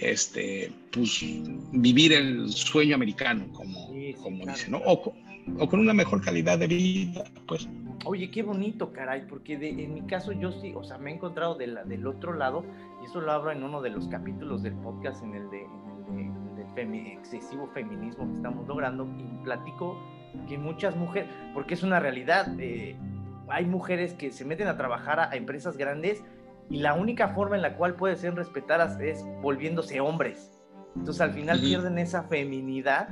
este pues vivir el sueño americano como, como dicen ¿no? o, o, con una mejor calidad de vida pues oye qué bonito caray porque en mi caso yo sí o sea me he encontrado de la, del otro lado y eso lo abro en uno de los capítulos del podcast en el de, del excesivo feminismo que estamos logrando y platico que muchas mujeres porque es una realidad eh, hay mujeres que se meten a trabajar a, empresas grandes y la única forma en la cual pueden ser respetadas es volviéndose hombres. Entonces al final pierden esa feminidad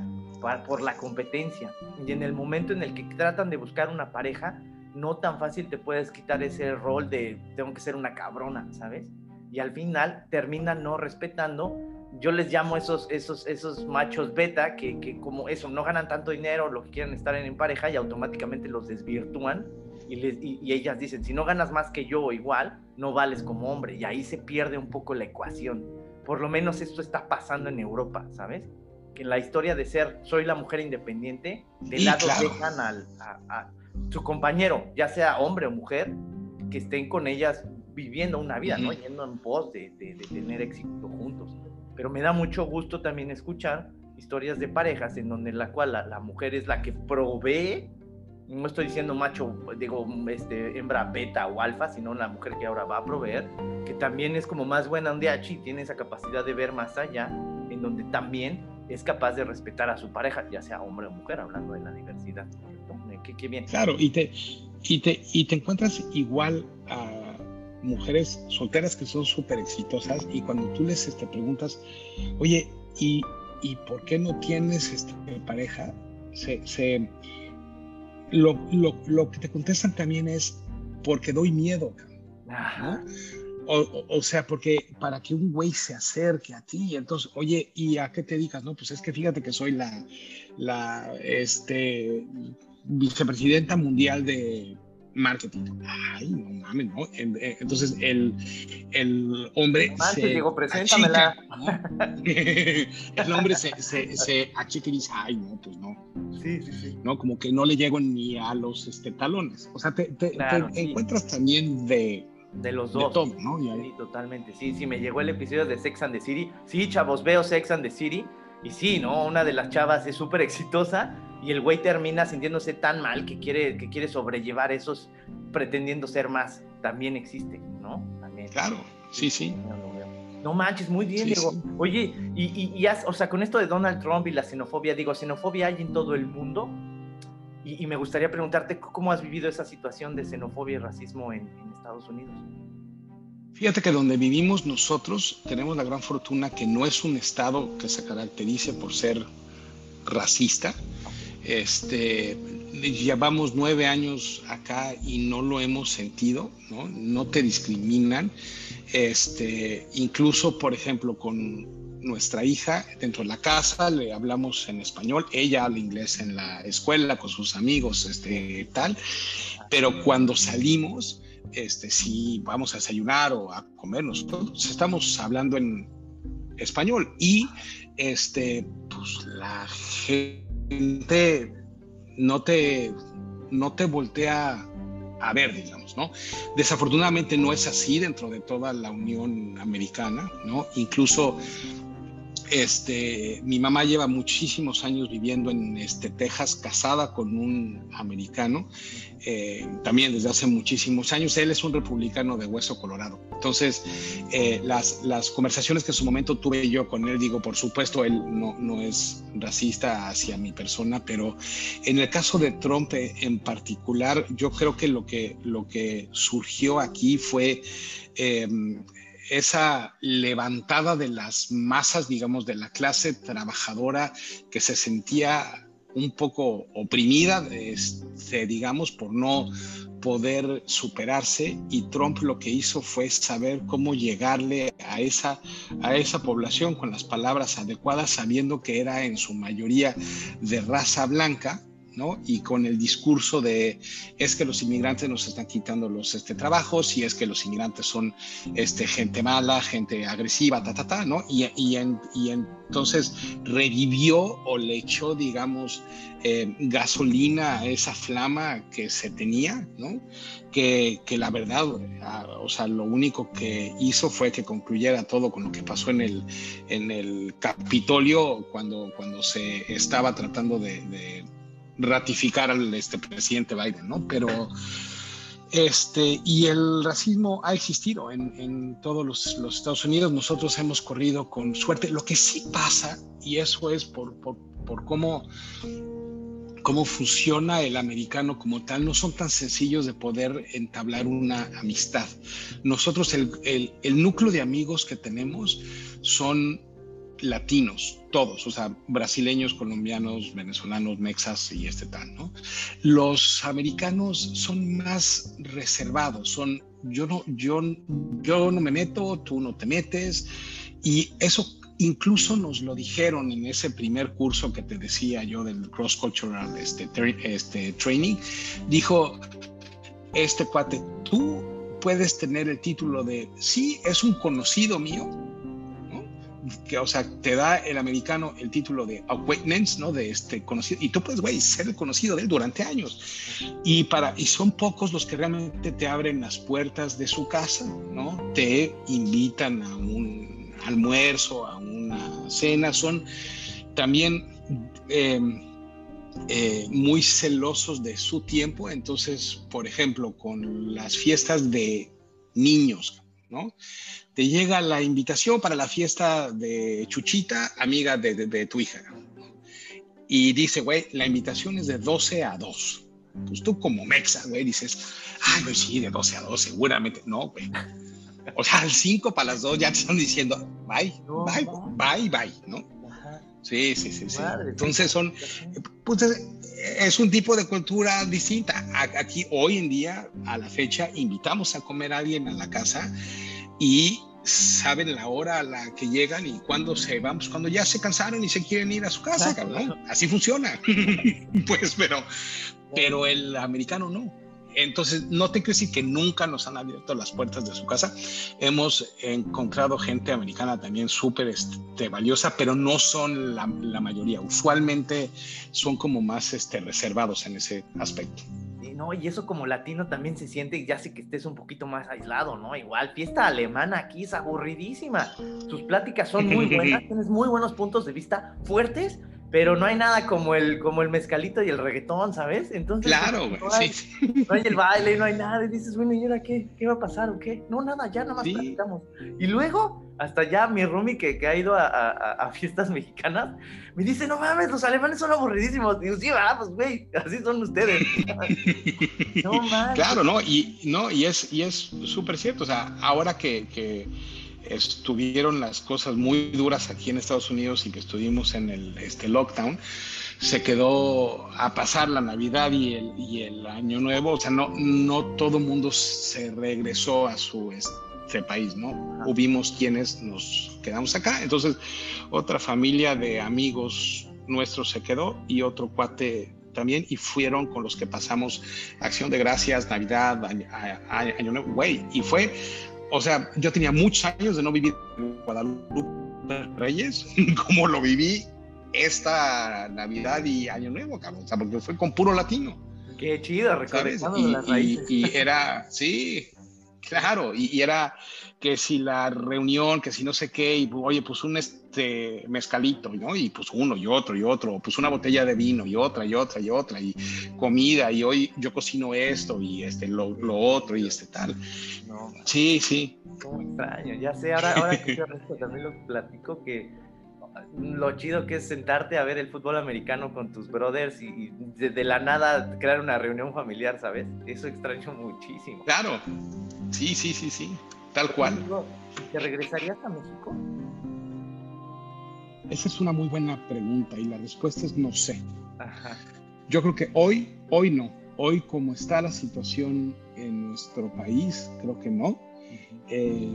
por la competencia. Y en el momento en el que tratan de buscar una pareja, no tan fácil te puedes quitar ese rol de tengo que ser una cabrona, ¿sabes? Y al final terminan no respetando. Yo les llamo esos, esos, esos machos beta que, que como eso, no ganan tanto dinero, lo que quieren estar en pareja y automáticamente los desvirtúan y, ellas dicen, si no ganas más que yo igual, no vales como hombre. Y ahí se pierde un poco la ecuación. Por lo menos esto está pasando en Europa, ¿sabes? Que en la historia de ser soy la mujer independiente, de lado dejan al, a, su compañero, ya sea hombre o mujer, que estén con ellas viviendo una vida, ¿no? Yendo en pos de, de, tener éxito juntos. Pero me da mucho gusto también escuchar historias de parejas en donde la cual la, mujer es la que provee, no estoy diciendo macho, digo, este, hembra beta o alfa, sino la mujer que ahora va a proveer, que también es como más buena un y tiene esa capacidad de ver más allá, en donde también es capaz de respetar a su pareja, ya sea hombre o mujer, hablando de la diversidad. Qué, bien. Claro, y te, y, te, y te encuentras igual a mujeres solteras que son súper exitosas y cuando tú les este, preguntas, oye, ¿y, ¿y por qué no tienes este, pareja? Se, se lo, lo, lo, que te contestan también es porque doy miedo. Ajá. O, sea, porque para que un güey se acerque a ti, entonces, oye, ¿y a qué te dedicas? No, pues es que fíjate que soy la, la este, vicepresidenta mundial de marketing. Ay, no mames, ¿no? Entonces el, el hombre. se digo, preséntamela. [LAUGHS] el hombre se, se, se achica y dice, ay, no, pues no. Sí, sí, sí. ¿No? Como que no le llego ni a los este, talones. O sea, te, te, encuentras también de de los dos. ¿no? Sí, totalmente. Sí, sí, me llegó el episodio de Sex and the City. Sí, chavos, veo Sex and the City. Y sí, ¿no? Una de las chavas es súper exitosa y el güey termina sintiéndose tan mal que quiere, que quiere sobrellevar esos pretendiendo ser más. También existe, ¿no? También. Claro, sí, sí. No manches, muy bien, Diego. Oye, y, y, o sea, con esto de Donald Trump y la xenofobia, digo, xenofobia hay en todo el mundo. Y, me gustaría preguntarte cómo has vivido esa situación de xenofobia y racismo en, Estados Unidos. Fíjate que donde vivimos nosotros tenemos la gran fortuna que no es un estado que se caracterice por ser racista. Este, llevamos nueve años acá y no lo hemos sentido, ¿no? No te discriminan. Este, incluso, por ejemplo, con nuestra hija dentro de la casa, le hablamos en español, ella habla inglés en la escuela con sus amigos, este, tal, pero cuando salimos, este, si vamos a desayunar o a comer, nosotros estamos hablando en español y este, pues la gente no te, no te voltea a ver, digamos, ¿no? Desafortunadamente no es así dentro de toda la Unión Americana, ¿no? Incluso este, mi mamá lleva muchísimos años viviendo en este, Texas, casada con un americano, eh, también desde hace muchísimos años. Él es un republicano de Hueso Colorado. Entonces, eh, las, conversaciones que en su momento tuve yo con él, digo, por supuesto, él no, no es racista hacia mi persona, pero en el caso de Trump en particular, yo creo que lo que, lo que surgió aquí fue... Eh, esa levantada de las masas, digamos, de la clase trabajadora que se sentía un poco oprimida, este, digamos, por no poder superarse y Trump lo que hizo fue saber cómo llegarle a esa, a esa población con las palabras adecuadas, sabiendo que era en su mayoría de raza blanca y con el discurso de es que los inmigrantes nos están quitando los este, trabajos y es que los inmigrantes son este, gente mala, gente agresiva, ta, ta, ta, ¿no? Y, y, y entonces revivió o le echó, digamos, eh, gasolina a esa flama que se tenía, ¿no? Que, que, la verdad, o sea, lo único que hizo fue que concluyera todo con lo que pasó en el, en el Capitolio cuando, cuando se estaba tratando de ratificar al este, presidente Biden, ¿no? Pero, este, y el racismo ha existido en, en todos los, los, Estados Unidos, nosotros hemos corrido con suerte. Lo que sí pasa, y eso es por, por, por cómo cómo funciona el americano como tal, no son tan sencillos de poder entablar una amistad. Nosotros, el, el, el núcleo de amigos que tenemos son latinos, todos, o sea, brasileños, colombianos, venezolanos, mexas y este tal, ¿no? Los americanos son más reservados, son yo no, yo, yo no me meto, tú no te metes, y eso incluso nos lo dijeron en ese primer curso que te decía yo del cross cultural este, este training, dijo este cuate, tú puedes tener el título de sí, es un conocido mío, que, o sea, te da el americano el título de acquaintance, ¿no? De este conocido, y tú puedes, güey, ser conocido de él durante años. Y, para, y son pocos los que realmente te abren las puertas de su casa, ¿no? Te invitan a un almuerzo, a una cena, son también em, eh, muy celosos de su tiempo. Entonces, por ejemplo, con las fiestas de niños, ¿no? Te llega la invitación para la fiesta de Chuchita, amiga de, tu hija. Y dice, güey, la invitación es de 12 a 2. Pues tú como mexa, güey, dices, ay, pues sí, de 12 a 2, seguramente. No, güey. O sea, al 5 para las 2 ya te están diciendo, bye, bye, bye, bye, ¿no? Sí, sí, sí, sí. Entonces son, pues es un tipo de cultura distinta. Aquí hoy en día, a la fecha, invitamos a comer a alguien a la casa y saben la hora a la que llegan y cuando se van, pues cuando ya se cansaron y se quieren ir a su casa, cabrón. Así funciona. [LAUGHS] pues, pero, pero el americano no. Entonces, no te crees que nunca nos han abierto las puertas de su casa. Hemos encontrado gente americana también súper este, valiosa, pero no son la, mayoría. Usualmente son como más este, reservados en ese aspecto. No, y eso como latino también se siente, ya sé que estés un poquito más aislado, ¿no? Igual, fiesta alemana aquí es aburridísima. Sus pláticas son muy buenas, [LAUGHS] tienes muy buenos puntos de vista fuertes, pero no hay nada como el, como el mezcalito y el reggaetón, ¿sabes? Entonces, claro, no, hay, no hay el baile, no hay nada, y dices, bueno, ¿y ahora qué? ¿Qué va a pasar o qué? No, nada, ya nada más practicamos. Y luego, hasta ya mi roomie que, que ha ido a, a, fiestas mexicanas, me dice, no mames, los alemanes son aburridísimos. Digo, sí, va, pues güey, así son ustedes. [LAUGHS] no mames. Claro, ¿no? Y, no, y es y es súper cierto, o sea, ahora que, que estuvieron las cosas muy duras aquí en Estados Unidos y que estuvimos en el este, lockdown, se quedó a pasar la Navidad y el, y el Año Nuevo. O sea, no, no todo el mundo se regresó a su este país, ¿no? Hubimos quienes nos quedamos acá. Entonces, otra familia de amigos nuestros se quedó y otro cuate también y fueron con los que pasamos Acción de Gracias, Navidad, Año Nuevo, güey, y fue o sea, yo tenía muchos años de no vivir en Guadalupe Reyes, [LAUGHS] como lo viví esta Navidad y Año Nuevo, cabrón. O sea, porque fue con puro latino. Qué chido, recordando y, las raíces. Y, era, sí, claro, y, era que si la reunión, que si no sé qué, y oye, pues un este mezcalito, ¿no? Y pues uno y otro y otro, pues una botella de vino y otra y otra y otra, y comida, y hoy yo cocino esto y este, lo, lo otro y este tal. Sí, sí. Cómo extraño, ya sé, ahora, ahora que [LAUGHS] esto también lo platico que lo chido que es sentarte a ver el fútbol americano con tus brothers y, de, la nada crear una reunión familiar, ¿sabes? Eso extraño muchísimo. Claro, sí, sí, sí, sí, tal cual. ¿Te regresarías a México? Esa es una muy buena pregunta y la respuesta es no sé. Yo creo que hoy, hoy no. Hoy como está la situación en nuestro país, creo que no. Eh,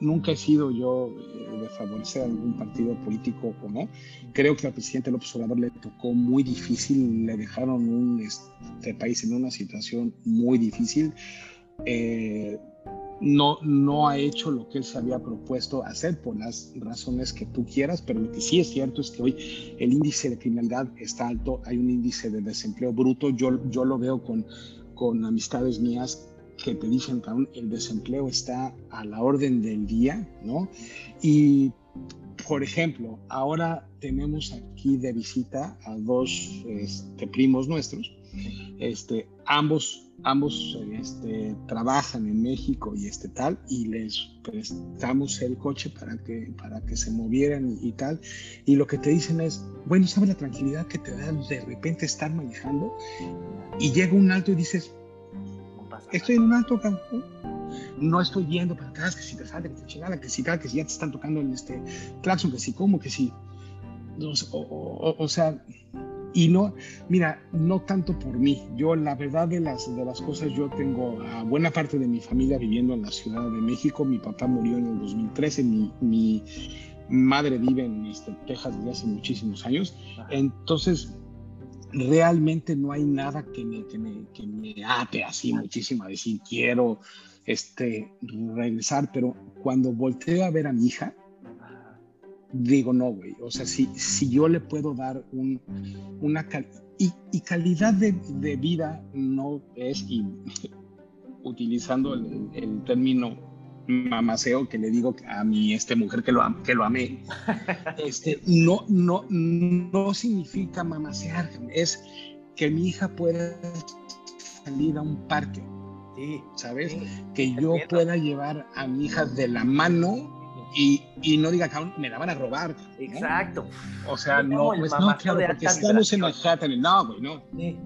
nunca he sido yo eh, favorecer algún partido político o no. Creo que al presidente López Obrador le tocó muy difícil, le dejaron un, este país en una situación muy difícil. Eh, no, no ha hecho lo que él se había propuesto hacer por las razones que tú quieras, pero lo que sí es cierto es que hoy el índice de criminalidad está alto, hay un índice de desempleo bruto, yo, yo lo veo con, con amistades mías que te dicen que el desempleo está a la orden del día, ¿no? Y, por ejemplo, ahora tenemos aquí de visita a dos este, primos nuestros, este, ambos, ambos este, trabajan en México y este tal, y les prestamos el coche para que, para que se movieran y, y tal, y lo que te dicen es, bueno, ¿sabes la tranquilidad que te da de repente estar manejando? Y llega un alto y dices, Estoy en un alto campo, no estoy viendo para atrás que si te falta, que te chingada, que si tal, que si ya te están tocando en este claxon, que si como, que si. O, sea, y no, mira, no tanto por mí. Yo, la verdad de las, de las cosas, yo tengo a buena parte de mi familia viviendo en la Ciudad de México. Mi papá murió en el 2013, mi, mi madre vive en este, Texas desde hace muchísimos años. Entonces, realmente no hay nada que me, que me, que me ate así muchísimo decir quiero este, regresar, pero cuando volteo a ver a mi hija, digo, no, güey. O sea, si, si yo le puedo dar un, una y, calidad de, vida no es, [LAUGHS] utilizando el, término mamaceo que le digo a mi este mujer que lo, que lo amé, [LAUGHS] este, no, no, no significa mamasear, es que mi hija pueda salir a un parque, ¿sabes? que yo pueda llevar a mi hija de la mano y, y, no diga, me la van a robar. Exacto. O sea, no, pues no, claro, porque estamos en Manhattan. No, güey, no. Sí.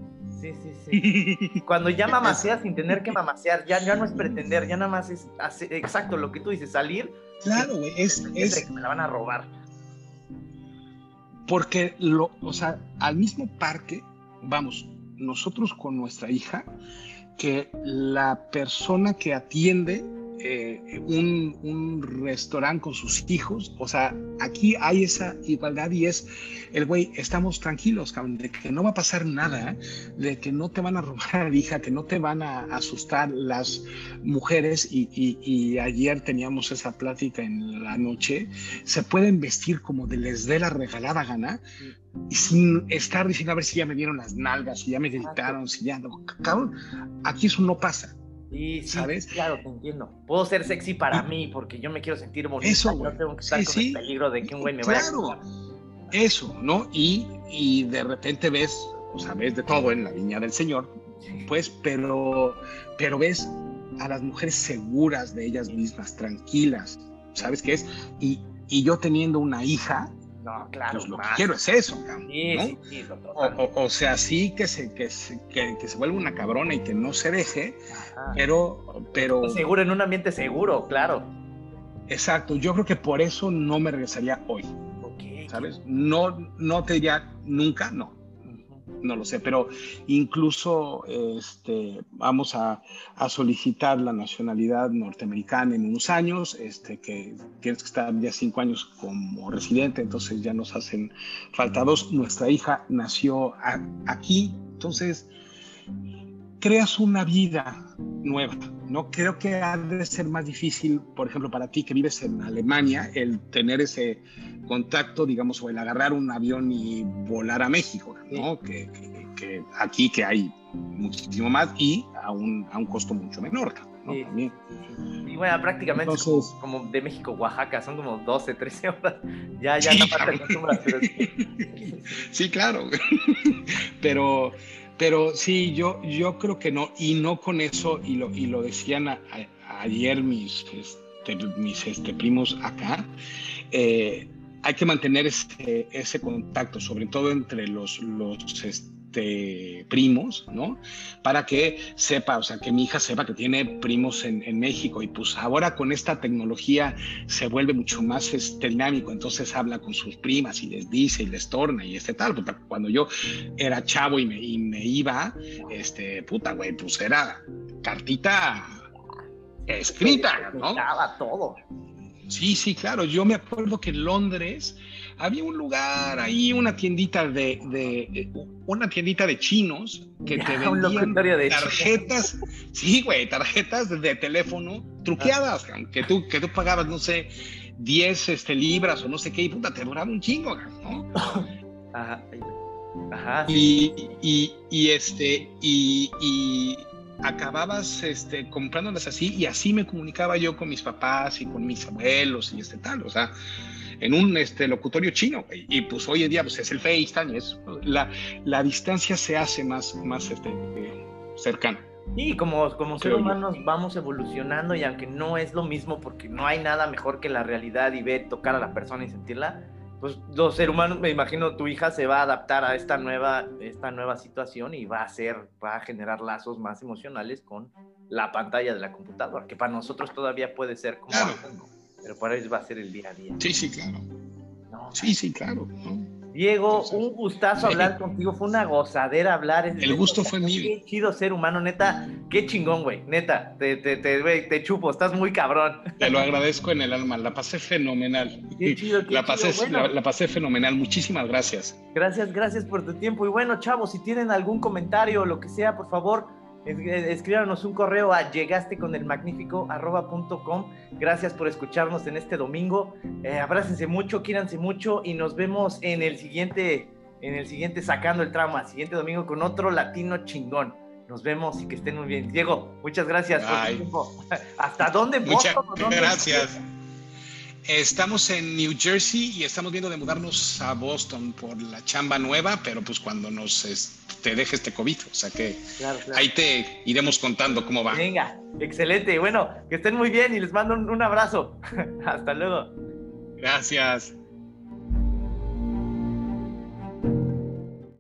Sí, sí, sí. [LAUGHS] Cuando ya mamaseas sin tener que [LAUGHS] mamasear, ya, ya no es pretender, ya nada más es hacer, exacto lo que tú dices, salir. Claro, güey, es, es... Que me la van a robar. Porque, lo, o sea, al mismo parque, vamos, nosotros con nuestra hija, que la persona que atiende eh, un, un restaurante con sus hijos. O sea, aquí hay esa igualdad y es el güey, estamos tranquilos, cabrón, de que no va a pasar nada, de que no te van a robar a la hija, que no te van a asustar las mujeres. Y, y, ayer teníamos esa plática en la noche. Se pueden vestir como de les dé la regalada gana y sin estar diciendo a ver si ya me dieron las nalgas, si ya me gritaron, si ya no. Cabrón, aquí eso no pasa. Sí, ¿sabes? Claro, te entiendo. Puedo ser sexy para mí porque yo me quiero sentir bonita. Eso, No tengo que estar con el peligro de que un güey me vaya a Eso, ¿no? Y, y de repente ves, o sea, ves de todo en la viña del Señor, pues, pero, pero ves a las mujeres seguras de ellas mismas, tranquilas, ¿sabes qué es? Y, y yo teniendo una hija, no, claro. Pues lo que quiero es eso, cabrón. Sí, sí, sí, o, o, sea, sí que se, que, se, que, se vuelva una cabrona y que no se deje, pero, pero. Seguro, en un ambiente seguro, claro. Exacto, yo creo que por eso no me regresaría hoy. ¿Sabes? No, no te diría nunca, no no lo sé, pero incluso este, vamos a, solicitar la nacionalidad norteamericana en unos años, este, que tienes que estar ya cinco años como residente, entonces ya nos hacen falta dos. Nuestra hija nació aquí, entonces creas una vida nueva. No creo que ha de ser más difícil, por ejemplo, para ti que vives en Alemania, el tener ese contacto, digamos, o el agarrar un avión y volar a México, ¿no? Que, aquí que hay muchísimo más y a un, a un costo mucho menor. ¿no? Y bueno, prácticamente como de México Oaxaca, son como 12, 13 horas. Ya, ya no pasa pero sí, [LAUGHS] claro. [LAUGHS] pero pero sí, yo, yo creo que no, y no con eso, y lo, y lo decían ayer mis, este, mis este, primos acá, eh, hay que mantener ese, ese, contacto, sobre todo entre los, este, este, primos, ¿no? Para que sepa, o sea, que mi hija sepa que tiene primos en, México y pues ahora con esta tecnología se vuelve mucho más este, dinámico, entonces habla con sus primas y les dice y les torna y este tal, puta, cuando yo era chavo y me, y me iba, este, puta, güey, pues era cartita escrita, ¿no? todo. Sí, sí, claro. Yo me acuerdo que en Londres había un lugar ahí, una tiendita de, de una tiendita de chinos que te [LAUGHS] vendían tarjetas, sí, güey, tarjetas de teléfono truqueadas, que tú, que tú pagabas, no sé, 10 este, libras o no sé qué, y puta, te duraba un chingo, ¿no? [LAUGHS] Ajá. Ajá. Y, y, y este, y, y acababas este, comprándolas así y así me comunicaba yo con mis papás y con mis abuelos y este tal, o sea, en un este, locutorio chino. Y, pues hoy en día pues, es el FaceTime, es, la, la distancia se hace más, más este, cercana. Y como, como seres humanos vamos evolucionando y aunque no es lo mismo porque no hay nada mejor que la realidad y ver, tocar a la persona y sentirla, pues los seres humanos, me imagino tu hija se va a adaptar a esta nueva, esta nueva situación y va a ser, va a generar lazos más emocionales con la pantalla de la computadora, que para nosotros todavía puede ser como pero para ellos va a ser el día a día. Sí, sí, claro. sí, sí, claro. Diego, un gustazo hablar contigo, fue una gozadera hablar. El gusto fue mío. Qué chido ser humano, neta, qué chingón, güey, neta, te, te, te, te, chupo, estás muy cabrón. Te lo agradezco en el alma, la pasé fenomenal. Qué chido, qué la, pasé, la, pasé fenomenal, muchísimas gracias. Gracias, gracias por tu tiempo. Y bueno, chavos, si tienen algún comentario o lo que sea, por favor, escríbanos un correo a llegaste con el magnífico Gracias por escucharnos en este domingo. Eh, abrácense mucho, quíranse mucho y nos vemos en el siguiente, en el siguiente sacando el trama, siguiente domingo con otro latino chingón. Nos vemos y que estén muy bien. Diego, muchas gracias por tu tiempo. [LAUGHS] ¿Hasta dónde? Muchas gracias. Estamos en New Jersey y estamos viendo de mudarnos a Boston por la chamba nueva, pero pues cuando nos te deje este COVID, o sea que ahí te iremos contando cómo va. Venga, excelente. Bueno, que estén muy bien y les mando un abrazo. [LAUGHS] Hasta luego. Gracias.